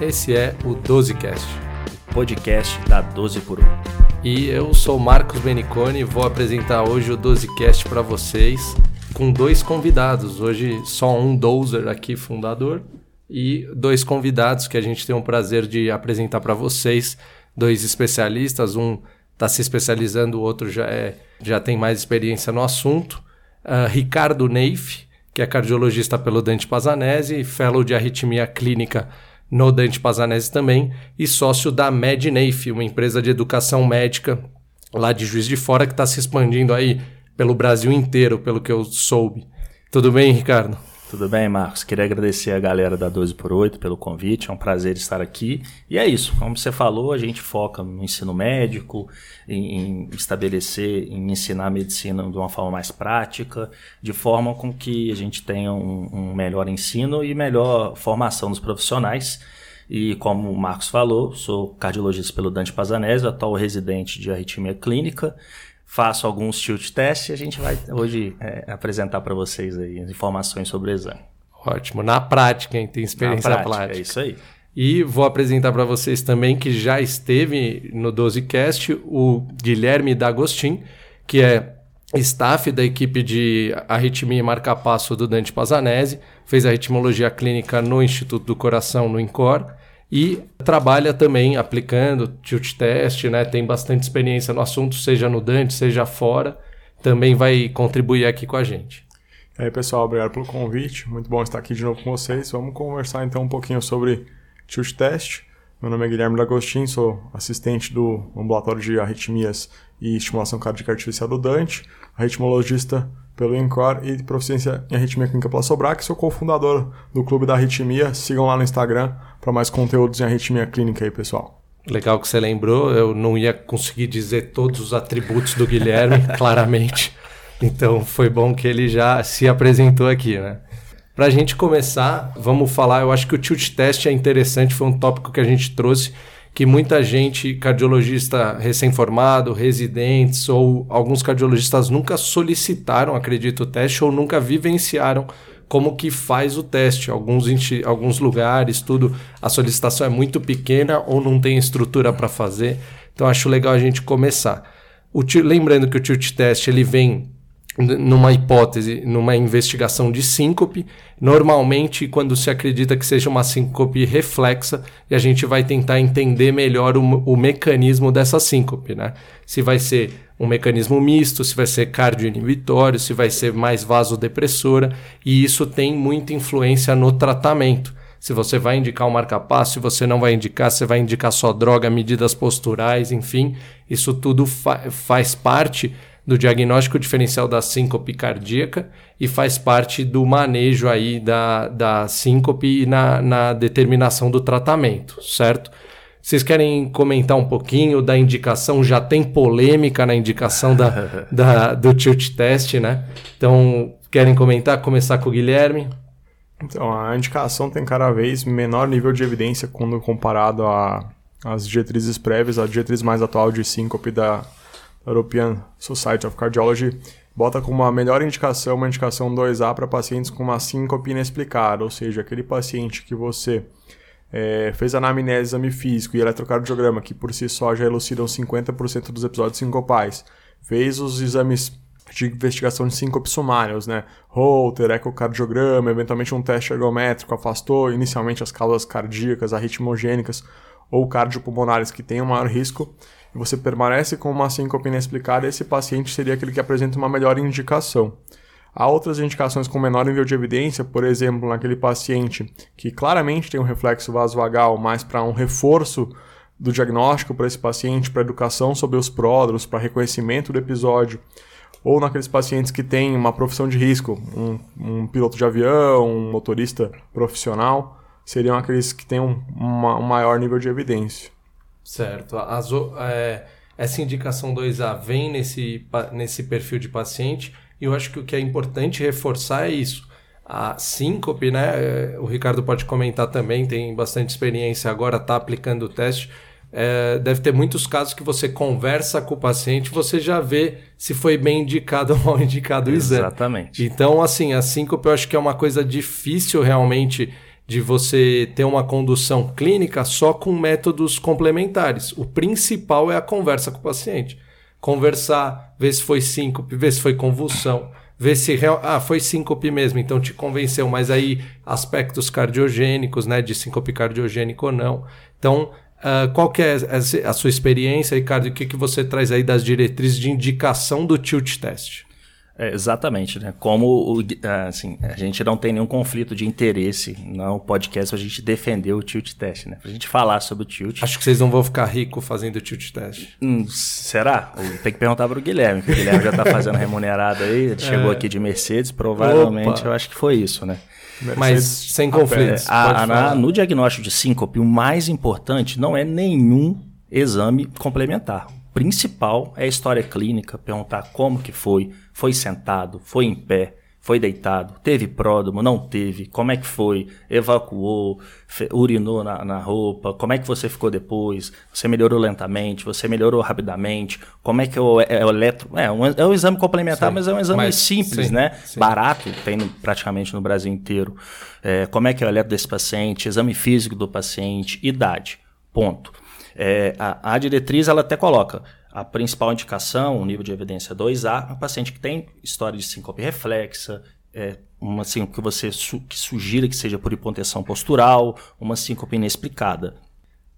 Esse é o 12cast, podcast da 12 por 1. E eu sou Marcos Beniconi e vou apresentar hoje o 12cast para vocês com dois convidados. Hoje só um dozer aqui, fundador, e dois convidados que a gente tem o prazer de apresentar para vocês, dois especialistas, um está se especializando, o outro já, é, já tem mais experiência no assunto. Uh, Ricardo Neif, que é cardiologista pelo Dante Pazanese, fellow de arritmia clínica no Dante Pazanese também, e sócio da MedNafe, uma empresa de educação médica lá de Juiz de Fora que está se expandindo aí pelo Brasil inteiro, pelo que eu soube. Tudo bem, Ricardo? Tudo bem, Marcos? Queria agradecer a galera da 12 por 8 pelo convite, é um prazer estar aqui. E é isso, como você falou, a gente foca no ensino médico, em, em estabelecer, em ensinar a medicina de uma forma mais prática, de forma com que a gente tenha um, um melhor ensino e melhor formação dos profissionais. E como o Marcos falou, sou cardiologista pelo Dante Pazanese, atual residente de arritmia clínica faço alguns tilt test e a gente vai hoje é, apresentar para vocês aí as informações sobre o exame. Ótimo, na prática, hein? Tem experiência na prática, prática. É isso aí. E vou apresentar para vocês também que já esteve no 12cast o Guilherme D'Agostin, que é staff da equipe de arritmia e marca-passo do Dante Pazanese, fez arritmologia clínica no Instituto do Coração, no INCOR, e trabalha também aplicando tilt test, né? Tem bastante experiência no assunto, seja no Dante, seja fora. Também vai contribuir aqui com a gente. E aí, pessoal, obrigado pelo convite. Muito bom estar aqui de novo com vocês. Vamos conversar então um pouquinho sobre tilt test. Meu nome é Guilherme D'Agostin, sou assistente do ambulatório de arritmias e estimulação cardíaca artificial do Dante, arritmologista pelo INCOR e proficiência em arritmia clínica pela Sobrac. Sou cofundador do Clube da Arritmia. Sigam lá no Instagram para mais conteúdos em arritmia clínica aí, pessoal. Legal que você lembrou. Eu não ia conseguir dizer todos os atributos do Guilherme, claramente. Então foi bom que ele já se apresentou aqui, né? Para a gente começar, vamos falar. Eu acho que o tilt test é interessante, foi um tópico que a gente trouxe que muita gente, cardiologista recém-formado, residentes ou alguns cardiologistas nunca solicitaram, acredito, o teste ou nunca vivenciaram como que faz o teste. Alguns, alguns lugares, tudo, a solicitação é muito pequena ou não tem estrutura para fazer. Então acho legal a gente começar. O, lembrando que o tilt test ele vem numa hipótese, numa investigação de síncope, normalmente quando se acredita que seja uma síncope reflexa, e a gente vai tentar entender melhor o, o mecanismo dessa síncope, né? Se vai ser um mecanismo misto, se vai ser cardioinibitório, se vai ser mais vasodepressora, e isso tem muita influência no tratamento. Se você vai indicar um marca-passo, se você não vai indicar, se vai indicar só droga, medidas posturais, enfim, isso tudo fa faz parte do diagnóstico diferencial da síncope cardíaca e faz parte do manejo aí da, da síncope na, na determinação do tratamento, certo? Vocês querem comentar um pouquinho da indicação? Já tem polêmica na indicação da, da, do tilt test, né? Então, querem comentar? Começar com o Guilherme? Então, a indicação tem cada vez menor nível de evidência quando comparado às diretrizes prévias. A diretriz mais atual de síncope da European Society of Cardiology bota como a melhor indicação uma indicação 2A para pacientes com uma síncope inexplicada, ou seja, aquele paciente que você é, fez anamnese, exame físico e eletrocardiograma, que por si só já elucidam 50% dos episódios sincopais, fez os exames de investigação de síncope sumários, né? Holter, ecocardiograma, eventualmente um teste ergométrico, afastou inicialmente as causas cardíacas, arritmogênicas ou cardiopulmonares que tenham maior risco, e você permanece com uma síncope inexplicada, esse paciente seria aquele que apresenta uma melhor indicação. Há outras indicações com menor nível de evidência, por exemplo, naquele paciente que claramente tem um reflexo vasovagal, mas para um reforço do diagnóstico para esse paciente, para educação sobre os pródromos, para reconhecimento do episódio, ou naqueles pacientes que têm uma profissão de risco, um, um piloto de avião, um motorista profissional, seriam aqueles que têm um, uma, um maior nível de evidência. Certo. As, é, essa indicação 2A vem nesse, nesse perfil de paciente e eu acho que o que é importante reforçar é isso. A síncope, né? É, o Ricardo pode comentar também, tem bastante experiência agora, está aplicando o teste. É, deve ter muitos casos que você conversa com o paciente, você já vê se foi bem indicado ou mal indicado o exame. Exatamente. Então, assim, a síncope eu acho que é uma coisa difícil realmente de você ter uma condução clínica só com métodos complementares. O principal é a conversa com o paciente. Conversar, ver se foi síncope, ver se foi convulsão, ver se real... ah, foi síncope mesmo, então te convenceu, mas aí aspectos cardiogênicos, né, de síncope cardiogênico ou não. Então, uh, qual que é a sua experiência, Ricardo? O que, que você traz aí das diretrizes de indicação do tilt test? É, exatamente, né? Como o, assim, a gente não tem nenhum conflito de interesse no podcast a gente defender o tilt test, né? Pra gente falar sobre o tilt. Acho que vocês não vão ficar ricos fazendo o tilt test. Hum, será? Tem que perguntar pro Guilherme, que o Guilherme já tá fazendo remunerado aí, ele chegou é. aqui de Mercedes, provavelmente Opa. eu acho que foi isso, né? Mercedes Mas sem conflitos. A, a, na, no diagnóstico de síncope, o mais importante não é nenhum exame complementar principal é a história clínica, perguntar como que foi, foi sentado, foi em pé, foi deitado, teve pródomo, não teve, como é que foi, evacuou, urinou na, na, roupa, como é que você ficou depois, você melhorou lentamente, você melhorou rapidamente, como é que é o, é o eletro... É um, é um exame complementar, sim, mas é um exame mas, simples, sim, né? Sim. Barato, tem no, praticamente no Brasil inteiro. É, como é que é o eletro desse paciente, exame físico do paciente, idade, ponto. É, a, a, diretriz ela até coloca a principal indicação, o nível de evidência 2A, é um paciente que tem história de síncope reflexa, é, uma síncope que você su que sugira que seja por hipotensão postural, uma síncope inexplicada.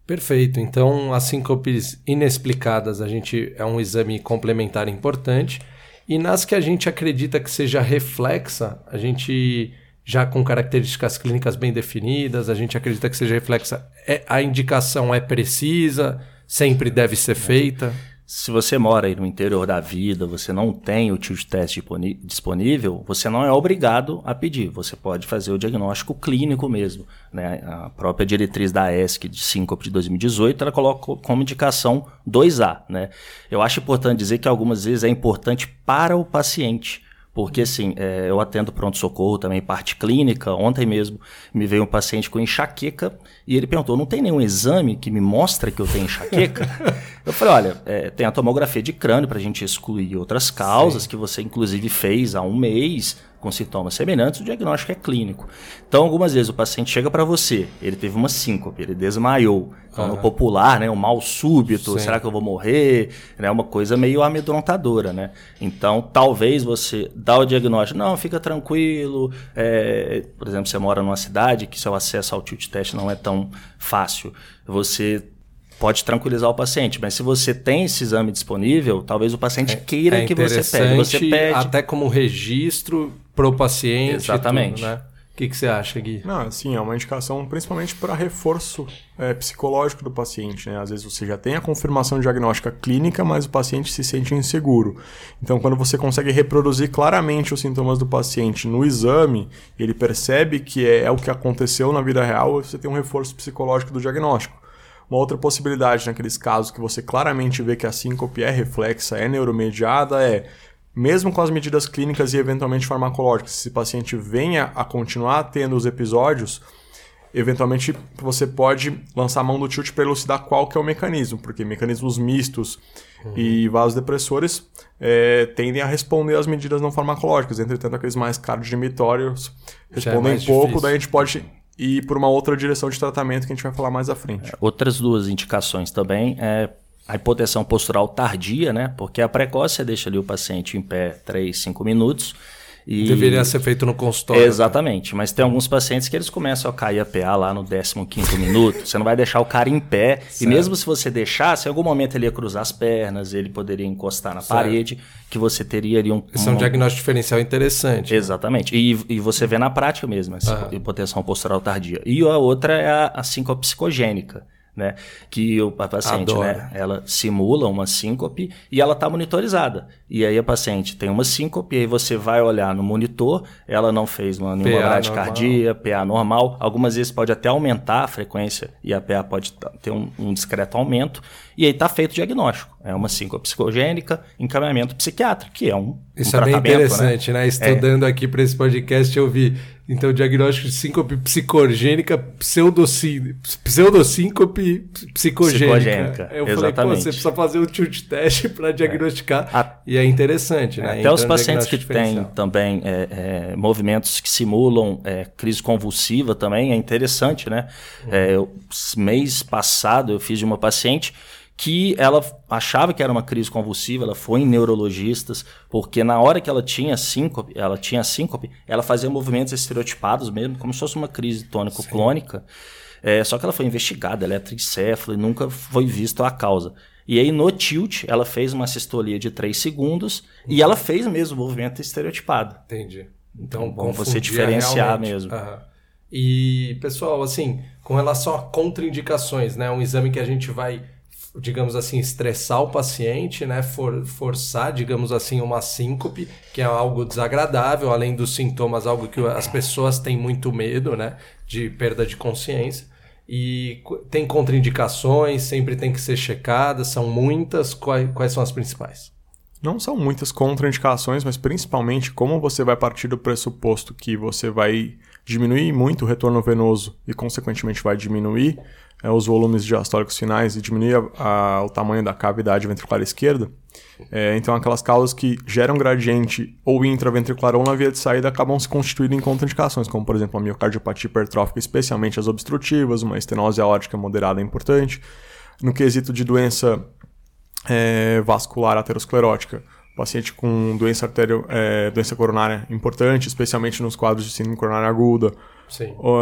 Perfeito. Então, as síncopes inexplicadas, a gente é um exame complementar importante. E nas que a gente acredita que seja reflexa, a gente já com características clínicas bem definidas, a gente acredita que seja reflexa. É, a indicação é precisa, sempre deve ser feita. Se você mora aí no interior da vida, você não tem o tilt test disponível, você não é obrigado a pedir. Você pode fazer o diagnóstico clínico mesmo. Né? A própria diretriz da ESC de síncope de 2018, ela coloca como indicação 2A. Né? Eu acho importante dizer que algumas vezes é importante para o paciente. Porque, assim, é, eu atendo pronto-socorro também, parte clínica. Ontem mesmo me veio um paciente com enxaqueca e ele perguntou: não tem nenhum exame que me mostra que eu tenho enxaqueca? eu falei: olha, é, tem a tomografia de crânio para a gente excluir outras causas Sim. que você, inclusive, fez há um mês com sintomas semelhantes, o diagnóstico é clínico. Então, algumas vezes o paciente chega para você, ele teve uma síncope, ele desmaiou. Então, uhum. no popular, né, um mal súbito, Sim. será que eu vou morrer? É né, uma coisa meio amedrontadora, né? Então, talvez você dá o diagnóstico, não, fica tranquilo. É, por exemplo, você mora numa cidade que seu acesso ao tilt test não é tão fácil. Você pode tranquilizar o paciente. Mas se você tem esse exame disponível, talvez o paciente é, queira é que você pegue. Você pede. Até como registro para o paciente. Exatamente. Tudo, né? O que, que você acha, Gui? Não, assim, é uma indicação principalmente para reforço é, psicológico do paciente. Né? Às vezes você já tem a confirmação diagnóstica clínica, mas o paciente se sente inseguro. Então, quando você consegue reproduzir claramente os sintomas do paciente no exame, ele percebe que é, é o que aconteceu na vida real, você tem um reforço psicológico do diagnóstico. Uma outra possibilidade naqueles casos que você claramente vê que a síncope é reflexa, é neuromediada, é mesmo com as medidas clínicas e eventualmente farmacológicas, se o paciente venha a continuar tendo os episódios, eventualmente você pode lançar a mão do tilt para elucidar qual que é o mecanismo, porque mecanismos mistos uhum. e vasodepressores é, tendem a responder às medidas não farmacológicas, entretanto aqueles mais cardiodimitórios é respondem é pouco, difícil. daí a gente pode ir por uma outra direção de tratamento que a gente vai falar mais à frente. Outras duas indicações também é a hipotensão postural tardia, né? Porque a precoce deixa ali o paciente em pé 3, 5 minutos. E... Deveria ser feito no consultório. Exatamente, mas tem alguns pacientes que eles começam a cair a PA lá no 15 minuto. Você não vai deixar o cara em pé. Certo. E mesmo se você deixasse, em algum momento ele ia cruzar as pernas, ele poderia encostar na certo. parede, que você teria ali um. Esse um... é um diagnóstico diferencial interessante. Exatamente. E, e você vê na prática mesmo, essa uhum. hipotensão postural tardia. E a outra é a, a psicogênica né? Que o, a paciente, Adoro. né? Ela simula uma síncope e ela está monitorizada. E aí a paciente tem uma síncope, e aí você vai olhar no monitor, ela não fez uma nenhuma cardia, PA normal. Algumas vezes pode até aumentar a frequência e a PA pode ter um, um discreto aumento. E aí está feito o diagnóstico. É uma síncope psicogênica, encaminhamento psiquiátrico, que é um, Isso um é bem tratamento, né? interessante, né? Estudando aqui para esse podcast, eu vi. Então, diagnóstico de síncope psicogênica, pseudosí- pseudosíncope psicogênica. Psicogênica, Eu falei, exatamente. você precisa fazer um tilt test para diagnosticar. A- E é interessante, né? Até Então, os um pacientes que têm também é, é, movimentos que simulam é, crise convulsiva também é interessante, né? É, eu- mês passado eu fiz de uma paciente que ela achava que era uma crise convulsiva, ela foi em neurologistas, porque na hora que ela tinha síncope, ela tinha síncope, ela fazia movimentos estereotipados mesmo, como se fosse uma crise tônico-clônica. É, só que ela foi investigada, ela é tricéfala e nunca foi visto a causa. E aí no tilt, ela fez uma sistolia de 3 segundos e ela fez mesmo o movimento estereotipado. Entendi. Então, Então, bom você confundia diferenciar realmente. mesmo. Aham. E, pessoal, assim, com relação a contraindicações, né? Um exame que a gente vai, digamos assim, estressar o paciente, né? For, forçar, digamos assim, uma síncope, que é algo desagradável, além dos sintomas, algo que as pessoas têm muito medo, né? De perda de consciência. E tem contraindicações, sempre tem que ser checadas, são muitas. Quais, quais são as principais? Não são muitas contraindicações, mas principalmente como você vai partir do pressuposto que você vai diminuir muito o retorno venoso e, consequentemente, vai diminuir eh, os volumes diastólicos finais e diminuir a- a- o tamanho da cavidade ventricular esquerda. eh, então, aquelas causas que geram gradiente ou intraventricular ou na via de saída acabam se constituindo em contraindicações, como, por exemplo, a miocardiopatia hipertrófica, especialmente as obstrutivas, uma estenose aórtica moderada é importante. No quesito de doença é, vascular aterosclerótica. Paciente com doença, artério, é, doença coronária importante, especialmente nos quadros de síndrome coronária aguda,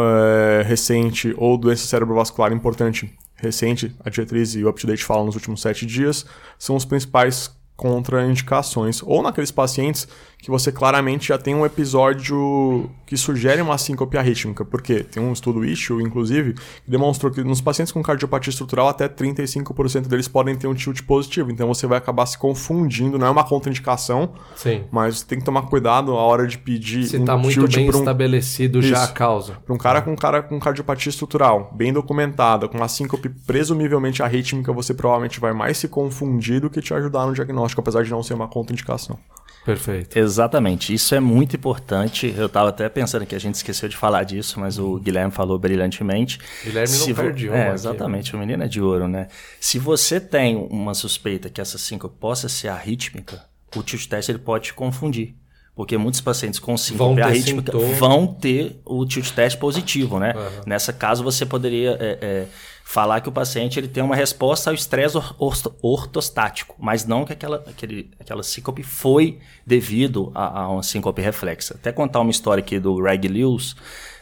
é, recente, ou doença cerebrovascular importante recente, a diretriz e o UpToDate falam nos últimos sete dias, são os principais contraindicações. Ou naqueles pacientes que você claramente já tem um episódio que sugere uma síncope arrítmica, porque tem um estudo issue, inclusive, que demonstrou que nos pacientes com cardiopatia estrutural, até 35% deles podem ter um tilt positivo. Então você vai acabar se confundindo, não é uma contraindicação, Sim. mas você tem que tomar cuidado a hora de pedir Se um está muito bem um- estabelecido já a Isso. causa. para um cara com cara com cardiopatia estrutural, bem documentada, com uma síncope presumivelmente arrítmica, você provavelmente vai mais se confundir do que te ajudar no diagnóstico, apesar de não ser uma contraindicação. Perfeito. Exatamente, isso é muito importante. Eu estava até pensando que a gente esqueceu de falar disso, mas o Guilherme falou brilhantemente. Guilherme não Se vo- perde uma É, aqui, exatamente, o menino é de ouro, né? Se você tem uma suspeita que essa síncope possa ser arrítmica, o tilt test ele pode te confundir. Porque muitos pacientes com síncope ter arrítmica sintoma. vão ter o tilt test positivo, né? Aham. Nessa caso, você poderia é, é, falar que o paciente ele tem uma resposta ao estresse or- orto- ortostático, mas não que aquela, aquele, aquela síncope foi devido a, a uma síncope reflexa. Até contar uma história aqui do Greg Lewis,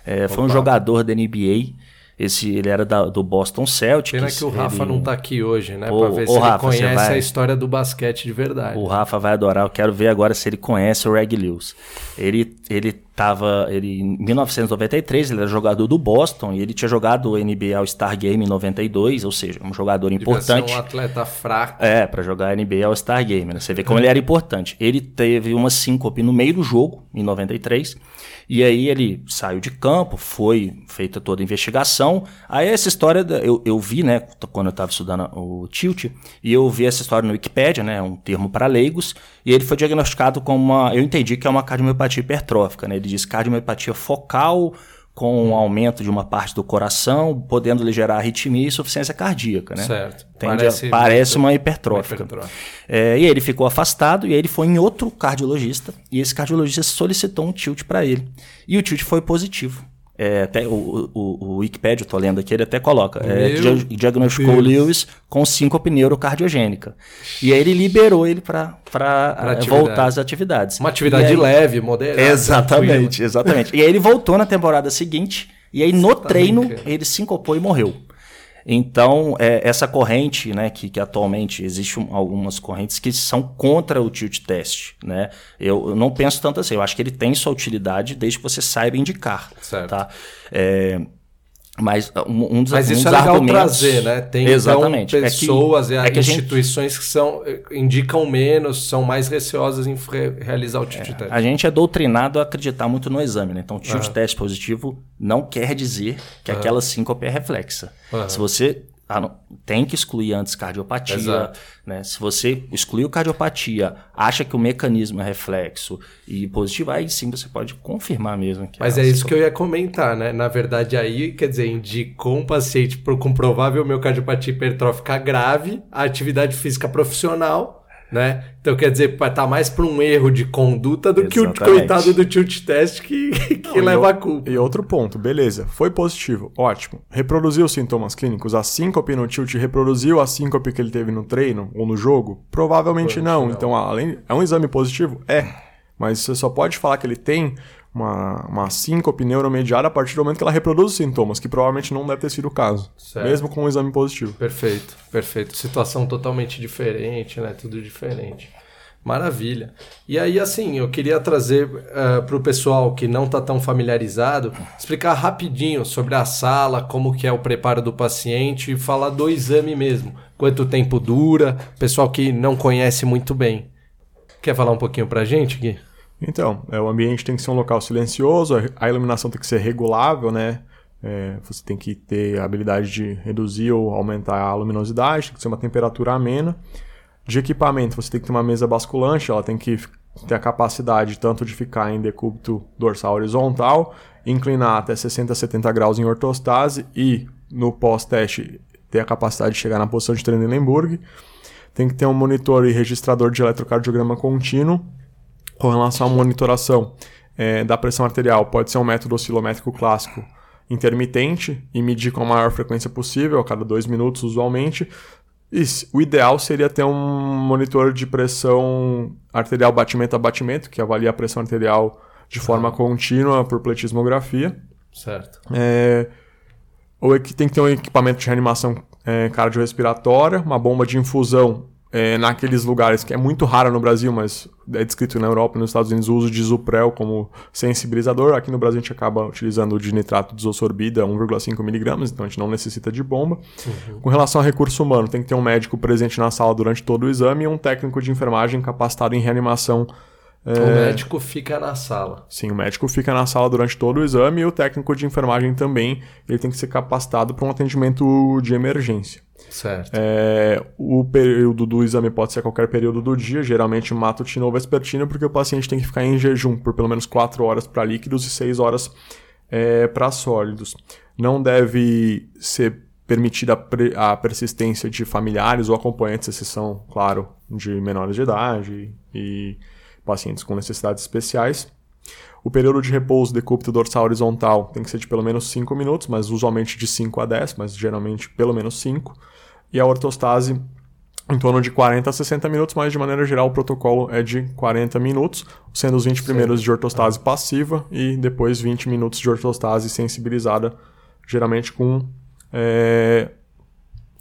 é, foi um jogador da NBA, esse, ele era da- do Boston Celtics. Pena que o Rafa ele- não tá aqui hoje, né? Ô, pra ver se ele Rafa, você conhece vai- a história do basquete de verdade. O Rafa vai adorar. Eu quero ver agora se ele conhece o Reg Lewis. Ele, ele tava. Ele, em 1993, ele era jogador do Boston e ele tinha jogado o NBA All-Star Game em 92, ou seja, um jogador Devia importante. ser um atleta fraco. É, pra jogar NBA All-Star Game, né? Você vê como ele era importante. Ele teve uma síncope no meio do jogo, em 93, e aí ele saiu de campo, foi feita toda a investigação. Aí essa história, eu, eu vi, né, quando eu estava estudando o tilt, e eu vi essa história no Wikipedia, né, um termo para leigos, e ele foi diagnosticado com uma, eu entendi que é uma cardiomiopatia hipertrófica, né? Ele diz cardiomiopatia focal, com um aumento de uma parte do coração, podendo lhe gerar arritmia e insuficiência cardíaca, né? Certo. Tende a- Parece parece, uma hipertrófica. uma hipertrófica. É, e aí ele ficou afastado e aí ele foi em outro cardiologista e esse cardiologista solicitou um tilt para ele. E o tilt foi positivo. É, até o, o, o Wikipedia, eu tô lendo aqui, ele até coloca. É, dia- diagnosticou Deus. Lewis com síncope neurocardiogênica. E aí ele liberou ele para atividade. voltar às atividades. Uma atividade aí- leve, moderada. Exatamente, exatamente. E aí ele voltou na temporada seguinte, e aí no tá treino ele sincopou e morreu. Então, é, essa corrente, né, que, que atualmente existem algumas correntes que são contra o tilt test, né? Eu, eu não penso tanto assim, eu acho que ele tem sua utilidade desde que você saiba indicar, Certo. tá? É, mas um, um dos, Mas um isso dos é legal argumentos... trazer, né? Tem Exatamente. então, É que- pessoas e é que a gente- instituições que são indicam menos, são mais receosas em realizar o tilt test. A gente é doutrinado a acreditar muito no exame, né? Então, tilt Aham. teste positivo não quer dizer que aquela síncope é reflexa. Aham. Se você ah, não, tem que excluir antes cardiopatia. Exato. Né? Se você excluiu cardiopatia, acha que o mecanismo é reflexo e positivo, aí sim você pode confirmar mesmo. Que Mas é isso que eu ia comentar, né? Na verdade, aí, quer dizer, indicou um paciente com provável miocardiopatia hipertrófica grave, a atividade física profissional né? Então quer dizer, vai estar tá mais para um erro de conduta do Exatamente. que o coitado do tilt test que, que Não, leva a culpa. E outro ponto, beleza, foi positivo, ótimo. Reproduziu os sintomas clínicos, a síncope no tilt reproduziu a síncope que ele teve no treino ou no jogo? Provavelmente não. não. Então, além é um exame positivo? É. Mas você só pode falar que ele tem uma, uma síncope neuromediada a partir do momento que ela reproduz os sintomas, que provavelmente não deve ter sido o caso, certo. mesmo com um exame positivo. Perfeito, perfeito. Situação totalmente diferente, né? Tudo diferente. Maravilha. E aí, assim, eu queria trazer uh, eh, para o pessoal que não está tão familiarizado, explicar rapidinho sobre a sala, como que é o preparo do paciente e falar do exame mesmo. Quanto tempo dura, pessoal que não conhece muito bem. Quer falar um pouquinho para a gente, Gui? Então, é, o ambiente tem que ser um local silencioso, a iluminação tem que ser regulável, né? É, você tem que ter a habilidade de reduzir ou aumentar a luminosidade, tem que ser uma temperatura amena. De equipamento, você tem que ter uma mesa basculante, ela tem que ter a capacidade tanto de ficar em decúbito dorsal horizontal, inclinar até 60 a 70 graus em ortostase e no pós-teste ter a capacidade de chegar na posição de Trendelenburg. Tem que ter um monitor e registrador de eletrocardiograma contínuo com relação à monitoração é, da pressão arterial, pode ser um método oscilométrico clássico intermitente e medir com a maior frequência possível, a cada dois minutos usualmente. E o ideal seria ter um monitor de pressão arterial batimento a batimento, que avalia a pressão arterial de forma contínua por pletismografia. Certo. É, ou é que tem que ter um equipamento de reanimação é, cardiorrespiratória, uma bomba de infusão é, naqueles lugares que é muito raro no Brasil, mas é descrito na Europa e nos Estados Unidos o uso de Zuprel como sensibilizador. Aqui no Brasil a gente acaba utilizando o de nitrato desosorbida 1,5mg, então a gente não necessita de bomba. Uhum. Com relação a recurso humano, tem que ter um médico presente na sala durante todo o exame e um técnico de enfermagem capacitado em reanimação é... O médico fica na sala. Sim, o médico fica na sala durante todo o exame e o técnico de enfermagem também. Ele tem que ser capacitado para um atendimento de emergência. Certo. É, o período do exame pode ser qualquer período do dia, geralmente matutino ou vespertino, porque o paciente tem que ficar em jejum por pelo menos 4 horas para líquidos e 6 horas é, para sólidos. Não deve ser permitida a persistência de familiares ou acompanhantes, exceção, claro, de menores de idade e pacientes com necessidades especiais. O período de repouso decúbito dorsal horizontal tem que ser de pelo menos 5 minutos, mas usualmente de 5 a 10, mas geralmente pelo menos 5. E a ortostase em torno de 40 a 60 minutos, mas de maneira geral o protocolo é de 40 minutos, sendo os 20 Sim. primeiros de ortostase passiva e depois 20 minutos de ortostase sensibilizada, geralmente com, é,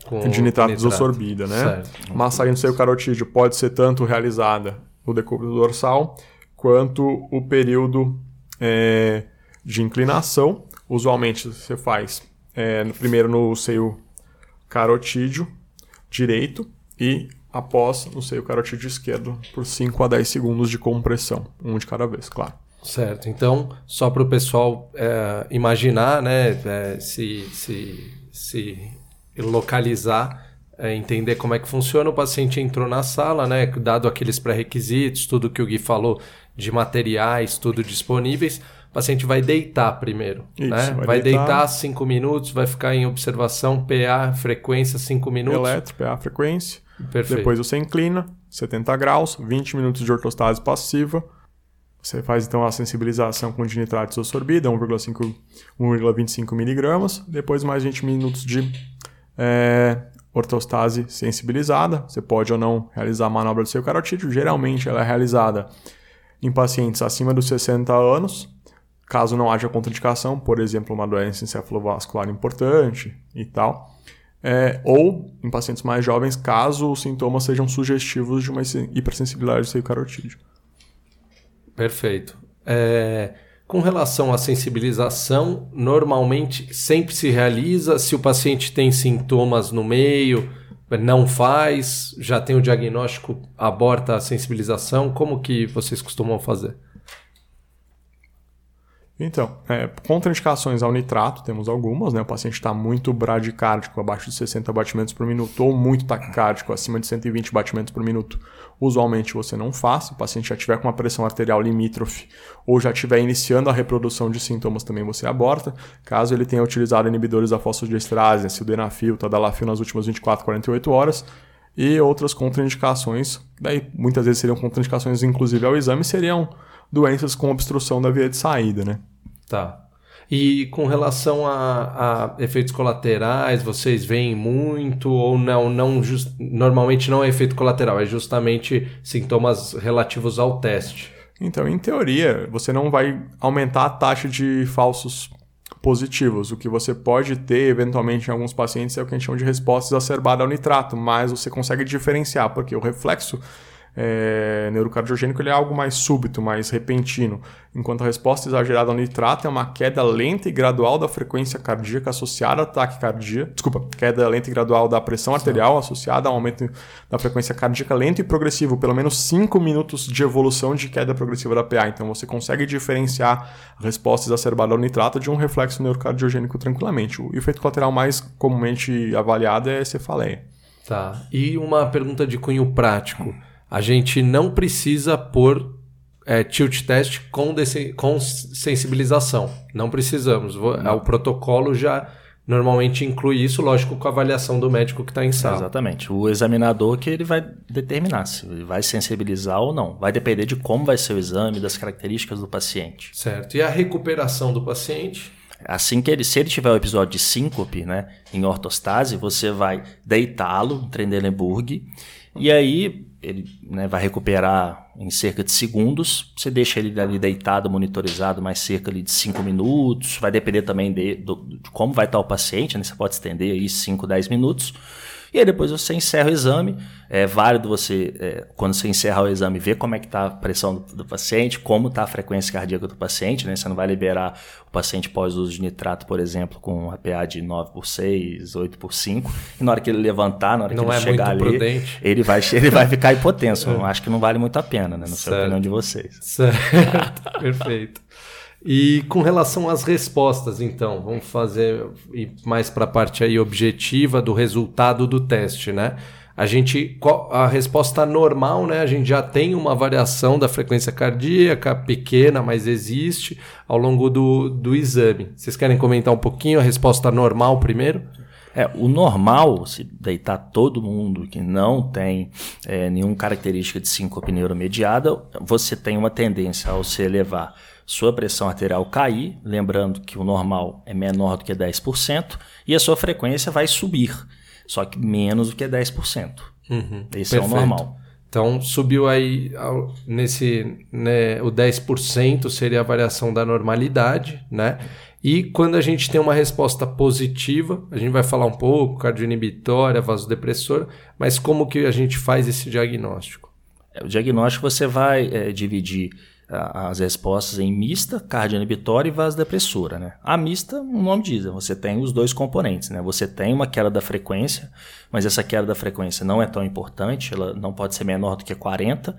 com de nitrato desosorbida. Né? Certo. Massagem no seio carotídeo pode ser tanto realizada no decúbito dorsal, quanto o período é, de inclinação. Usualmente você faz é, primeiro no seio carotídeo direito e após no seio carotídeo esquerdo por 5 a 10 segundos de compressão, um de cada vez, claro. Certo. Então, só para o pessoal é, imaginar, né, é, se, se, se localizar, é, entender como é que funciona. O paciente entrou na sala, né? Dado aqueles pré-requisitos, tudo que o Gui falou de materiais, tudo disponíveis. O paciente vai deitar primeiro, Isso, né? Vai, vai deitar. deitar cinco minutos, vai ficar em observação, PA, frequência, cinco minutos. Eletro, PA, frequência. Perfeito. Depois você inclina, 70 graus, 20 minutos de ortostase passiva. Você faz então a sensibilização com dinitrato desosorbida, 1,25 miligramas. Depois mais 20 minutos de é, ortostase sensibilizada. Você pode ou não realizar a manobra do seu carotídeo. Geralmente ela é realizada em pacientes acima dos 60 anos, caso não haja contraindicação, por exemplo, uma doença encefalo-vascular importante e tal. É, ou em pacientes mais jovens, caso os sintomas sejam sugestivos de uma hipersensibilidade do seio carotídeo. Perfeito. É, com relação à sensibilização, normalmente sempre se realiza se o paciente tem sintomas no meio, não faz, já tem o diagnóstico, aborta a sensibilização. Como que vocês costumam fazer? Então, é, contraindicações ao nitrato, temos algumas, né? O paciente está muito bradicárdico, abaixo de 60 batimentos por minuto, ou muito taquicárdico, acima de 120 batimentos por minuto. Usualmente você não faz, o paciente já tiver com uma pressão arterial limítrofe ou já estiver iniciando a reprodução de sintomas, também você aborta. Caso ele tenha utilizado inibidores da fosfodiesterase, sildenafil, tadalafil nas últimas 24, 48 horas, e outras contraindicações, daí muitas vezes seriam contraindicações inclusive ao exame, seriam doenças com obstrução da via de saída, né? Tá. E com relação a, a, efeitos colaterais, vocês veem muito ou não? não just, normalmente não é efeito colateral, é justamente sintomas relativos ao teste. Então, em teoria, você não vai aumentar a taxa de falsos positivos. O que você pode ter, eventualmente, em alguns pacientes é o que a gente chama de resposta exacerbada ao nitrato, mas você consegue diferenciar, porque o reflexo é, neurocardiogênico ele é algo mais súbito, mais repentino, enquanto a resposta exagerada ao nitrato é uma queda lenta e gradual da frequência cardíaca associada à taquicardia, desculpa, queda lenta e gradual da pressão arterial associada ao aumento da frequência cardíaca lento e progressivo, pelo menos 5 minutos de evolução de queda progressiva da PA. Então você consegue diferenciar a resposta exacerbada ao nitrato de um reflexo neurocardiogênico tranquilamente. O efeito colateral mais comumente avaliado é cefaleia. Tá. E uma pergunta de cunho prático a gente não precisa pôr é, tilt test com, com sensibilização. Não precisamos. Não. O protocolo já normalmente inclui isso, lógico, com a avaliação do médico que está em sala. Exatamente. O examinador que ele vai determinar se vai sensibilizar ou não. Vai depender de como vai ser o exame, das características do paciente. Certo. E a recuperação do paciente? Assim que ele, se ele tiver o episódio de síncope, né, em ortostase, você vai deitá-lo, Trendelenburg, e aí ele né, vai recuperar em cerca de segundos. Você deixa ele ali deitado, monitorizado, mais cerca ali de 5 minutos. Vai depender também de, de, de, como vai estar o paciente, né? Você pode estender aí 5, 10 minutos. E aí depois você encerra o exame. É válido você, é, quando você encerrar o exame, ver como é que está a pressão do, do, paciente, como está a frequência cardíaca do paciente. Né? Você não vai liberar o paciente pós-uso de nitrato, por exemplo, com a PA de 9 por 6, 8 por 5. E na hora que ele levantar, na hora não que ele é chegar ali, prudente. ele vai, ele vai ficar hipotenso. Eu acho que não vale muito a pena, né? Não sei a opinião de vocês. Certo, perfeito. E com relação às respostas, então, vamos fazer mais para a parte aí objetiva do resultado do teste, né? A gente a resposta normal, né? A gente já tem uma variação da frequência cardíaca pequena, mas existe ao longo do, do exame. Vocês querem comentar um pouquinho a resposta normal primeiro? É, o normal, se deitar todo mundo que não tem é, nenhuma característica de síncope neuromediada, você tem uma tendência ao se elevar sua pressão arterial cair, lembrando que o normal é menor do que 10%, e a sua frequência vai subir, só que menos do que 10%. Uhum, Esse perfeito. é o normal. Então subiu aí nesse né, o 10% seria a variação da normalidade, né? E quando a gente tem uma resposta positiva, a gente vai falar um pouco cardioinibitória, vasodepressora, mas como que a gente faz esse diagnóstico? É, o diagnóstico você vai é, dividir as respostas em mista, cardioinibitória e vasodepressora. Né? A mista, o nome diz, você tem os dois componentes. Né? Você tem uma queda da frequência, mas essa queda da frequência não é tão importante, ela não pode ser menor do que 40,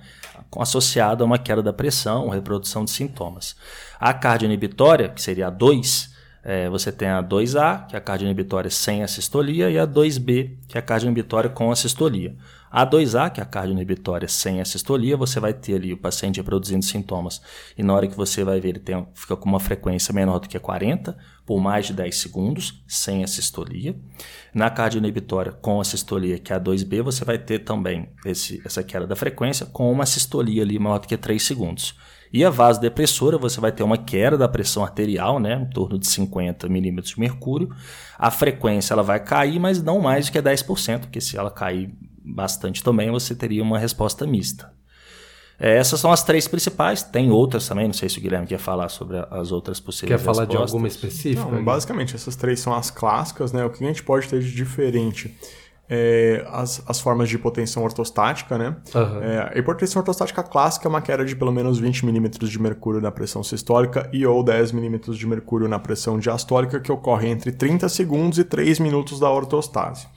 associada a uma queda da pressão, reprodução de sintomas. A cardioinibitória, que seria a 2, é, você tem a 2A, que é a cardioinibitória sem a sistolia, e a 2B, que é a cardioinibitória com a sistolia. A 2A, que é a cardioinibitória sem a sistolia, você vai ter ali o paciente reproduzindo sintomas e na hora que você vai ver ele tem, fica com uma frequência menor do que 40 por mais de 10 segundos sem a sistolia. Na cardioinibitória com a sistolia, que é a 2B, você vai ter também esse, essa queda da frequência com uma sistolia ali maior do que 3 segundos. E a vasodepressora, você vai ter uma queda da pressão arterial, né, em torno de 50 milímetros de mercúrio. A frequência ela vai cair, mas não mais do que 10%, porque se ela cair bastante também, você teria uma resposta mista. É, essas são as três principais, tem outras também, não sei se o Guilherme quer falar sobre as outras possíveis Quer falar respostas. de alguma específica? Não, basicamente, essas três são as clássicas, né? O que a gente pode ter de diferente? É, as, as formas de hipotensão ortostática, né? Uhum. É, a hipotensão ortostática clássica é uma queda de pelo menos 20 milímetros de mercúrio na pressão sistólica e ou 10 milímetros de mercúrio na pressão diastólica, que ocorre entre 30 segundos e 3 minutos da ortostase.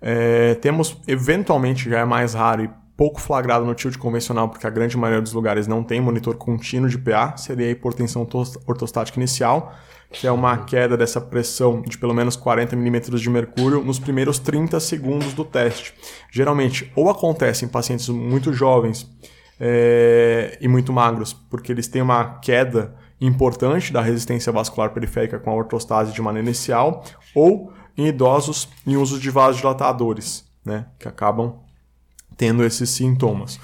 É, temos, eventualmente, já é mais raro e pouco flagrado no tilt convencional, porque a grande maioria dos lugares não tem monitor contínuo de PA, seria a hipertensão ortostática inicial, que é uma queda dessa pressão de pelo menos 40 milímetros de mercúrio nos primeiros 30 segundos do teste. Geralmente, ou acontece em pacientes muito jovens é, e muito magros, porque eles têm uma queda importante da resistência vascular periférica com a ortostase de maneira inicial, ou em idosos em uso de vasodilatadores, né, que acabam tendo esses sintomas.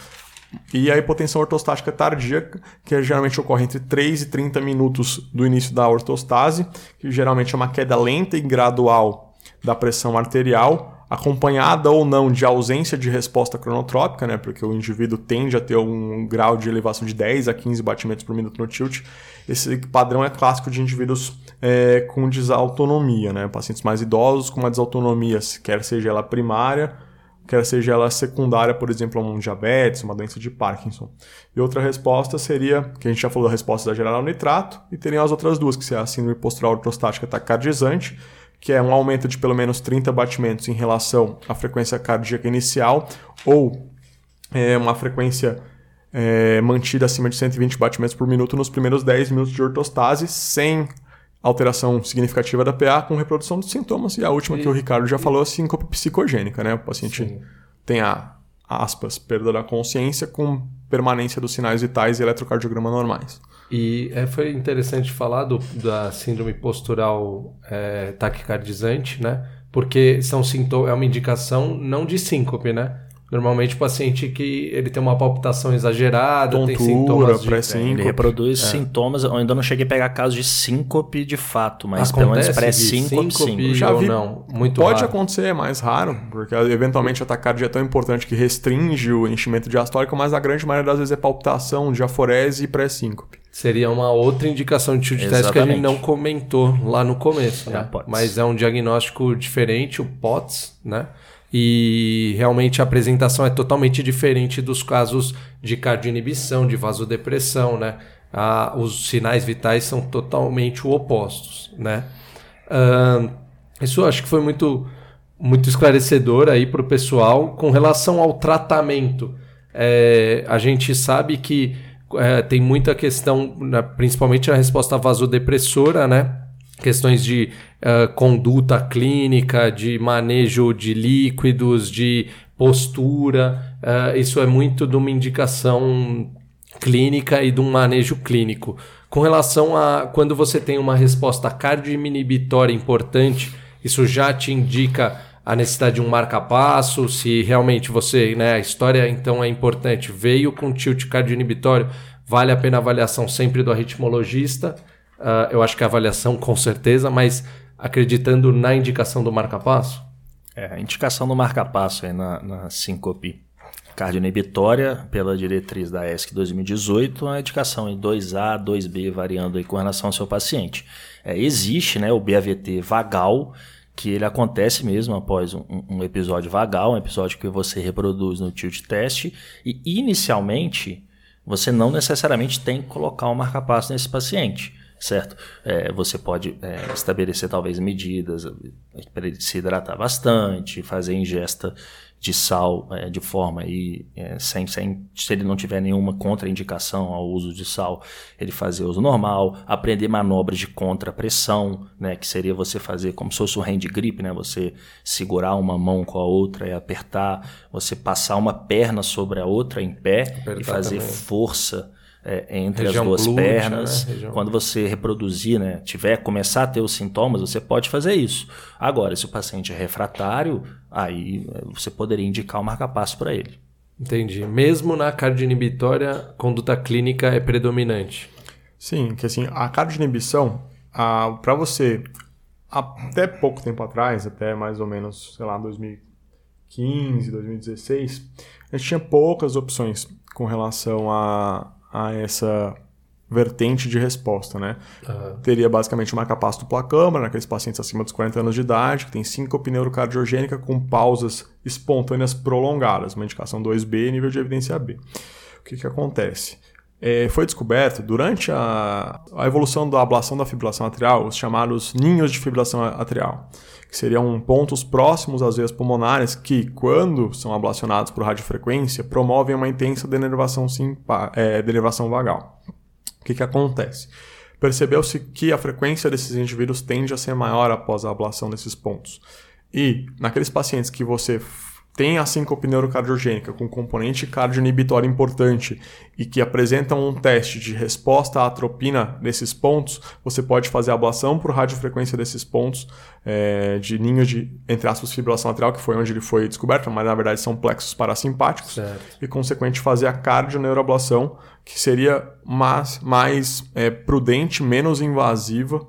E a hipotensão ortostática tardia, que geralmente ocorre entre 3 e 30 minutos do início da ortostase, que geralmente é uma queda lenta e gradual da pressão arterial, acompanhada ou não de ausência de resposta cronotrópica, né, porque o indivíduo tende a ter um grau de elevação de 10 a 15 batimentos por minuto no tilt. Esse padrão é clássico de indivíduos é, com desautonomia, né, pacientes mais idosos com uma desautonomia, quer seja ela primária quer seja ela secundária, por exemplo, a um diabetes, uma doença de Parkinson. E outra resposta seria, que a gente já falou da resposta exagerada ao nitrato, e teriam as outras duas, que é a síndrome postural ortostática taquicardiazante, que é um aumento de pelo menos 30 batimentos em relação à frequência cardíaca inicial, ou é, uma frequência é, mantida acima de 120 batimentos por minuto nos primeiros 10 minutos de ortostase, sem alteração significativa da PA com reprodução dos sintomas. E a última e, que o Ricardo já e... falou, a síncope psicogênica, né? O paciente Sim. tem a, aspas, perda da consciência com permanência dos sinais vitais e eletrocardiograma normais. E é, foi interessante falar do, da síndrome postural é, taquicardizante, né? Porque são sintomas, é uma indicação não de síncope, né? Normalmente o paciente que ele tem uma palpitação exagerada, Tontura, tem sintomas de... pré-síncope. Ele reproduz é. sintomas, eu ainda não cheguei a pegar casos de síncope de fato, mas Acontece pelo menos pré-síncope sim. Já vi, não, muito Pode raro. acontecer, é mais raro, porque eventualmente a taquicardia é tão importante que restringe o enchimento diastólico, mas a grande maioria das vezes é palpitação, diaforese e pré-síncope. Seria uma outra indicação de tiro de teste que a gente não comentou lá no começo, né? É mas é um diagnóstico diferente, o POTS, né? E realmente a apresentação é totalmente diferente dos casos de cardioinibição, de vasodepressão, né? Ah, os sinais vitais são totalmente opostos, né? Ah, isso acho que foi muito, muito esclarecedor aí para o pessoal com relação ao tratamento. É, a gente sabe que é, tem muita questão, né, principalmente a resposta vasodepressora, né? questões de uh, conduta clínica, de manejo de líquidos, de postura. Uh, isso é muito de uma indicação clínica e de um manejo clínico. Com relação a quando você tem uma resposta cardioinibitória importante, isso já te indica a necessidade de um marca-passo, se realmente você, né, a história então é importante, veio com tilt cardioinibitório, vale a pena a avaliação sempre do arritmologista. Uh, eu acho que a avaliação com certeza, mas acreditando na indicação do marca-passo? É, a indicação do marca-passo aí na, na síncope cardioinibitória pela diretriz da ESC 2018, a indicação em 2A, 2B, variando aí com relação ao seu paciente. É, existe né, o BAVT vagal, que ele acontece mesmo após um, um, episódio vagal, um episódio que você reproduz no tilt test, e inicialmente você não necessariamente tem que colocar o um marca-passo nesse paciente certo? É, você pode é, estabelecer talvez medidas para ele se hidratar bastante, fazer ingesta de sal é, de forma aí, é, sem, sem, se ele não tiver nenhuma contraindicação ao uso de sal, ele fazer uso normal, aprender manobras de contrapressão, né, que seria você fazer como se fosse o hand grip, né, você segurar uma mão com a outra e apertar, você passar uma perna sobre a outra em pé Apertar e fazer também. força é, entre Região as duas glútea, pernas. Né? Quando você reproduzir, né, tiver, começar a ter os sintomas, você pode fazer isso. Agora, se o paciente é refratário, aí é, você poderia indicar o marca-passo para ele. Entendi. Mesmo na cardioinibitória, conduta clínica é predominante. Sim, que assim, a cardioinibição, para você, até pouco tempo atrás, até mais ou menos, sei lá, 2015, 2016, a gente tinha poucas opções com relação a, a essa vertente de resposta, né? Uhum. Teria basicamente uma capacidade dupla câmara naqueles pacientes acima dos 40 anos de idade, que tem síncope neurocardiogênica com pausas espontâneas prolongadas, uma indicação 2B nível de evidência B. O que, que acontece? É, foi descoberto durante a, a, evolução da ablação da fibrilação atrial os chamados ninhos de fibrilação atrial, que seriam pontos próximos às veias pulmonares que, quando são ablacionados por radiofrequência, promovem uma intensa denervação, simpa, é, denervação vagal. O que, que acontece? Percebeu-se que a frequência desses indivíduos tende a ser maior após a ablação desses pontos. E naqueles pacientes que você tem a síncope neurocardiogênica com componente cardioinibitório importante e que apresentam um teste de resposta à atropina nesses pontos, você pode fazer a ablação por radiofrequência desses pontos é, de ninho de, entre aspas, fibrilação lateral, que foi onde ele foi descoberto, mas na verdade são plexos parasimpáticos, certo. e consequente fazer a cardioneuroablação, que seria mais, mais é, prudente, menos invasiva,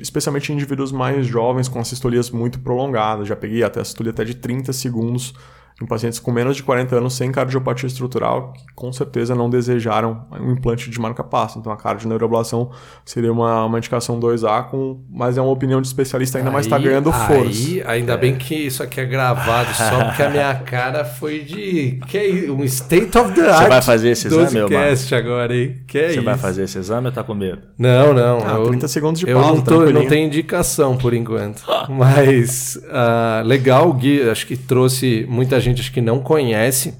especialmente em indivíduos mais jovens com assistolias muito prolongadas. Já peguei até assistolia até de 30 segundos em pacientes com menos de 40 anos sem cardiopatia estrutural, que com certeza não desejaram um implante de marca-passo. Então a cardioneuroablação seria uma, uma indicação 2A, com, mas é uma opinião de especialista ainda, tá aí, mais está ganhando força. Ainda é. bem que isso aqui é gravado, só porque a minha cara foi de que é um state of the art. Você vai fazer esse exame, cast agora, hein? Que é Você isso? vai fazer esse exame ou tá com medo? Não, não. Ah, eu, 30 segundos de pausa, Eu não, tô, eu não tenho indicação por enquanto. mas uh, legal, o Gui, acho que trouxe muita gente gente acho que não conhece.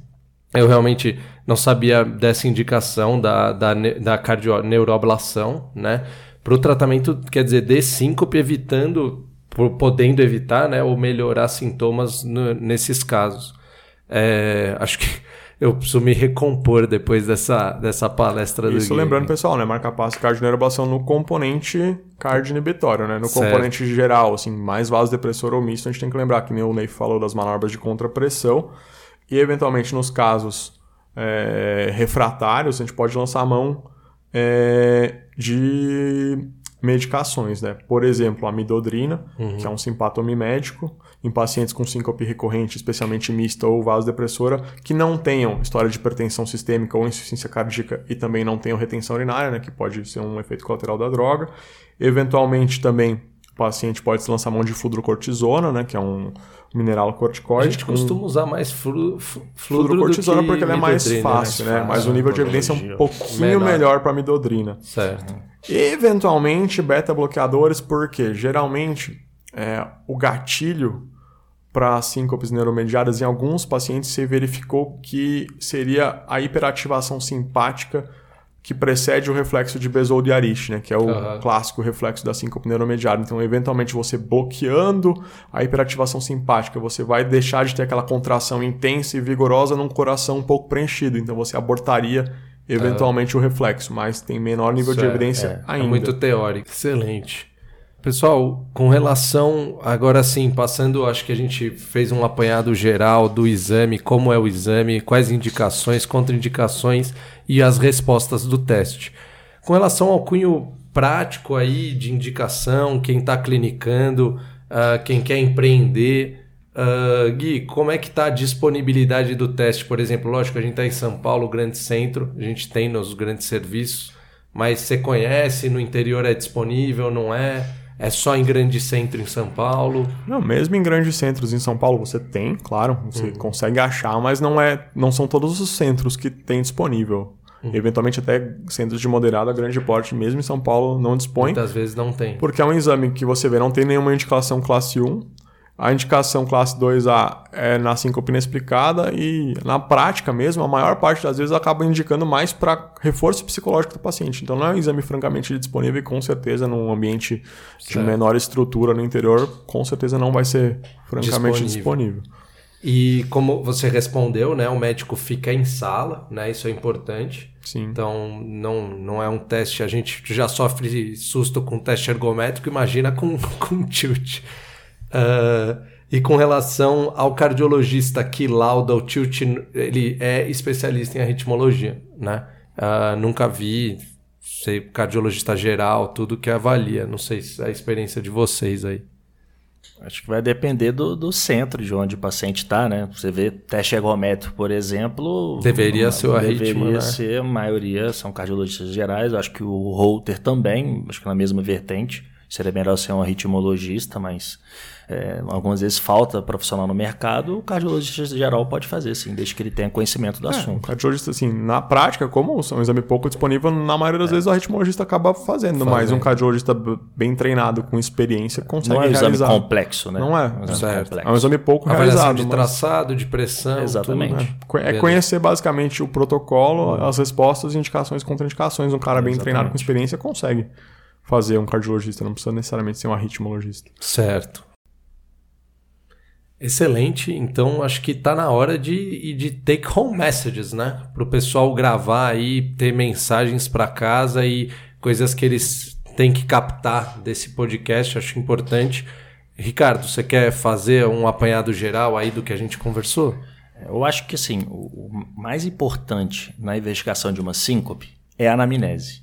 Eu realmente não sabia dessa indicação da, da, da cardioneuroablação, né? Para o tratamento, quer dizer, de síncope, evitando, podendo evitar, né? Ou melhorar sintomas nesses casos. É, acho que eu preciso me recompor depois dessa, dessa palestra Isso do lembrando, pessoal, né? Marca passo cardioneuroablação no componente cardioinibitório, né? No certo. componente geral, assim, mais vasodepressor ou misto, a gente tem que lembrar que nem o Ney falou das manobras de contrapressão e, eventualmente, nos casos é, refratários, a gente pode lançar a mão é, de medicações, né? Por exemplo, a midodrina, uhum. que é um simpatome médico, em pacientes com síncope recorrente, especialmente mista ou vasodepressora, que não tenham história de hipertensão sistêmica ou insuficiência cardíaca e também não tenham retenção urinária, né? Que pode ser um efeito colateral da droga. Eventualmente também o paciente pode se lançar mão de fludrocortisona, né? Que é um mineral corticoide. A gente costuma usar mais flu, fludrocortisona porque ela é mais né? fácil, né? Mas o nível de evidência é um pouquinho Menor. melhor para midodrina. Certo. Eventualmente, beta-bloqueadores, porque geralmente é, o gatilho para síncopes neuromediadas em alguns pacientes se verificou que seria a hiperativação simpática que precede o reflexo de Bezold e né, que é o uhum. clássico reflexo da síncope neuromediada. Então, eventualmente, você bloqueando a hiperativação simpática, você vai deixar de ter aquela contração intensa e vigorosa num coração um pouco preenchido. Então, você abortaria eventualmente o reflexo, mas tem menor nível de evidência é, ainda. É muito teórico. Excelente. Pessoal, com relação, agora sim, passando, acho que a gente fez um apanhado geral do exame, como é o exame, quais indicações, contraindicações e as respostas do teste. Com relação ao cunho prático aí de indicação, quem está clinicando, uh, quem quer empreender, uh, Gui, como é que está a disponibilidade do teste? Por exemplo, lógico, a gente está em São Paulo, grande centro, a gente tem nos grandes serviços, mas você conhece, no interior é disponível, não é? É só em grande centro em São Paulo? Não, mesmo em grandes centros em São Paulo você tem, claro, você uhum. consegue achar, mas não é, não são todos os centros que tem disponível. Uhum. Eventualmente até centros de moderado a grande porte, mesmo em São Paulo, não dispõe. Muitas vezes não tem. Porque é um exame que você vê, não tem nenhuma indicação classe 1, a indicação classe 2A é na síncope inexplicada e na prática mesmo, a maior parte das vezes acaba indicando mais para reforço psicológico do paciente. Então não é um exame francamente disponível e com certeza num ambiente certo. de menor estrutura no interior, com certeza não vai ser francamente disponível. disponível. E como você respondeu, né, o médico fica em sala, né, isso é importante. Sim. Então não, não é um teste, a gente já sofre susto com teste ergométrico, imagina com, com tilt. Uh, e com relação ao cardiologista que lauda o tilt, ele é especialista em arritmologia, né? Uh, nunca vi, sei, cardiologista geral, tudo que avalia. Não sei se é a experiência de vocês aí. Acho que vai depender do, do centro de onde o paciente está, né? Você vê teste ergométrico, por exemplo. Deveria ser o arritmo, Deveria né? ser, a maioria são cardiologistas gerais. Acho que o Holter também, acho que na mesma vertente Seria melhor ser um ritmologista, mas é, algumas vezes falta profissional no mercado, o cardiologista geral pode fazer, sim, desde que ele tenha conhecimento do É, assunto. o cardiologista, assim, na prática, como é um exame pouco disponível, na maioria das vezes o ritmologista acaba fazendo, mas Fazendo. um cardiologista bem treinado, com experiência, consegue Não é um exame realizar. complexo, né? Não é. um exame Certo. complexo. É um exame pouco Avaliação realizado. de mas- traçado, de pressão. Exatamente. tudo, né? É, é conhecer basicamente o protocolo, as respostas, indicações e contraindicações. Um cara bem Exatamente. treinado com experiência consegue fazer um cardiologista, não precisa necessariamente ser um arritmologista. Certo. Excelente. Então, acho que tá na hora de, de take home messages, né? Para o pessoal gravar aí, ter mensagens para casa e coisas que eles têm que captar desse podcast. Acho importante. Ricardo, você quer fazer um apanhado geral aí do que a gente conversou? Eu acho que assim, o mais importante na investigação de uma síncope é a anamnese.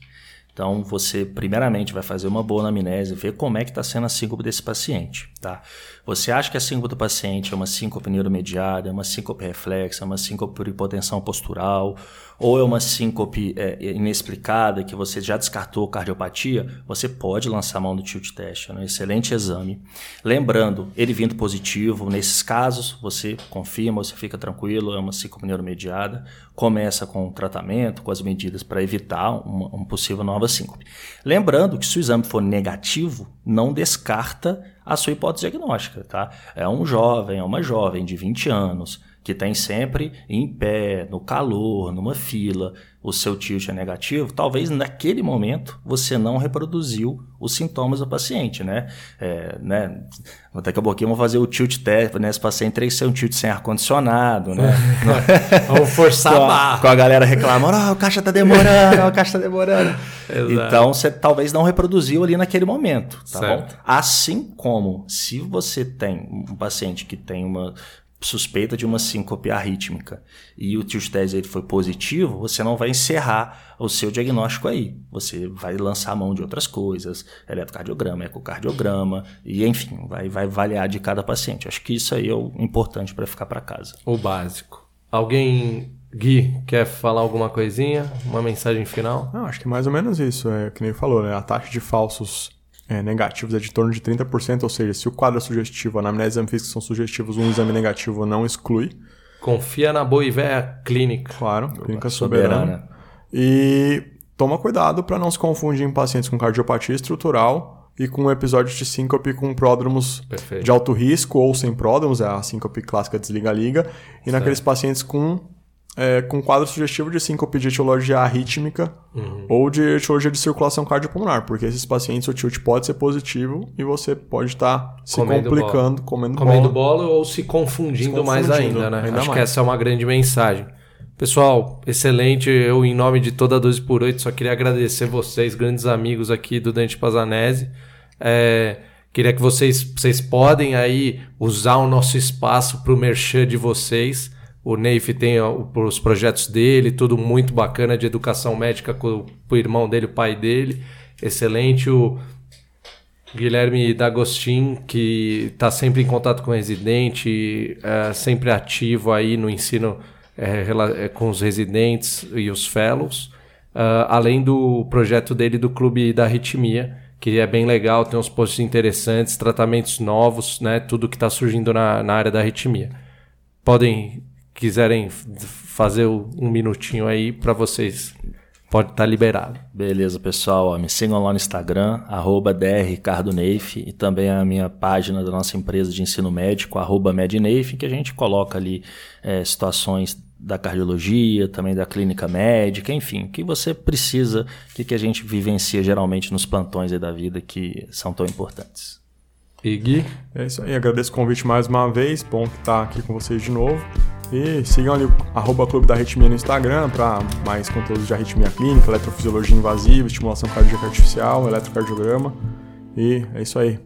Então, você primeiramente vai fazer uma boa anamnese, ver como é que está sendo a síncope desse paciente, tá? Você acha que a síncope do paciente é uma síncope neuromediada, é uma síncope reflexa, é uma síncope por hipotensão postural, ou é uma síncope é, inexplicada que você já descartou cardiopatia, você pode lançar a mão do tilt test, é um excelente exame. Lembrando, ele vindo positivo, nesses casos, você confirma, você fica tranquilo, é uma síncope neuromediada, começa com o tratamento, com as medidas para evitar uma, uma possível nova síncope. Lembrando que se o exame for negativo, não descarta a sua hipótese diagnóstica, tá? É um jovem, é uma jovem de 20 anos que tem sempre em pé, no calor, numa fila, o seu tilt é negativo, talvez naquele momento você não reproduziu os sintomas do paciente, né? É, né? Daqui a pouquinho vamos fazer o tilt test, né? Esse paciente teria que ser um tilt sem ar-condicionado, né? Vamos forçar com, a barra. com a galera reclamando, ah, o caixa tá demorando, o caixa tá demorando. Então, você talvez não reproduziu ali naquele momento, tá Certo. bom? Assim como se você tem um paciente que tem uma suspeita de uma síncope arrítmica e o tilt test ele foi positivo, você não vai encerrar o seu diagnóstico aí. Você vai lançar a mão de outras coisas, eletrocardiograma, ecocardiograma e enfim, vai, vai avaliar de cada paciente. Acho que isso aí é o importante para ficar para casa. O básico. Alguém, Gui, quer falar alguma coisinha? Uma mensagem final? Não, acho que é mais ou menos isso. É que nem falou, né? A taxa de falsos é, negativos é de torno de 30%, ou seja, se o quadro é sugestivo, a anamnese e exame físico são sugestivos, um exame negativo não exclui. Confia na boa e velha clínica. Claro, clínica soberana. E toma cuidado para não se confundir em pacientes com cardiopatia estrutural e com episódios de síncope com pródromos Perfeito. de alto risco ou sem pródromos, é a síncope clássica desliga-liga, e naqueles pacientes com, é, com quadro sugestivo de síncope de etiologia arrítmica Uhum. ou de etiologia de circulação cardiopulmonar, porque esses pacientes o tilt pode ser positivo e você pode estar se Comendo complicando, comendo, Comendo bola. bola ou se confundindo, Se mais confundindo, ainda, né? ainda Acho que mais. essa é uma grande mensagem. Pessoal, excelente. Eu, em nome de toda a 12 por 8 só queria agradecer vocês, grandes amigos aqui do Dante Pazanese. É, queria que vocês, vocês podem aí usar o nosso espaço para o merchan de vocês. O Neif tem os projetos dele, tudo muito bacana de educação médica com o irmão dele, o pai dele. Excelente. O Guilherme D'Agostin, que está sempre em contato com o residente, é, sempre ativo aí no ensino é, é, com os residentes e os fellows, Ah, além do projeto dele do Clube da Arritmia, que é bem legal, tem uns posts interessantes, tratamentos novos, né, tudo que está surgindo na, na área da arritmia. Podem, quiserem fazer um minutinho aí para vocês, pode estar liberado. Beleza, pessoal. Me sigam lá no Instagram, arroba e também a minha página da nossa empresa de ensino médico, arroba medneif, que a gente coloca ali é, situações da cardiologia, também da clínica médica, enfim, o que você precisa, o que, que a gente vivencia geralmente nos plantões da vida que são tão importantes. E Gui? É isso aí, agradeço o convite mais uma vez, bom estar aqui com vocês de novo. E sigam ali o Clube da Arritmia no Instagram para mais conteúdos de arritmia clínica, eletrofisiologia invasiva, estimulação cardíaca artificial, eletrocardiograma. E é isso aí.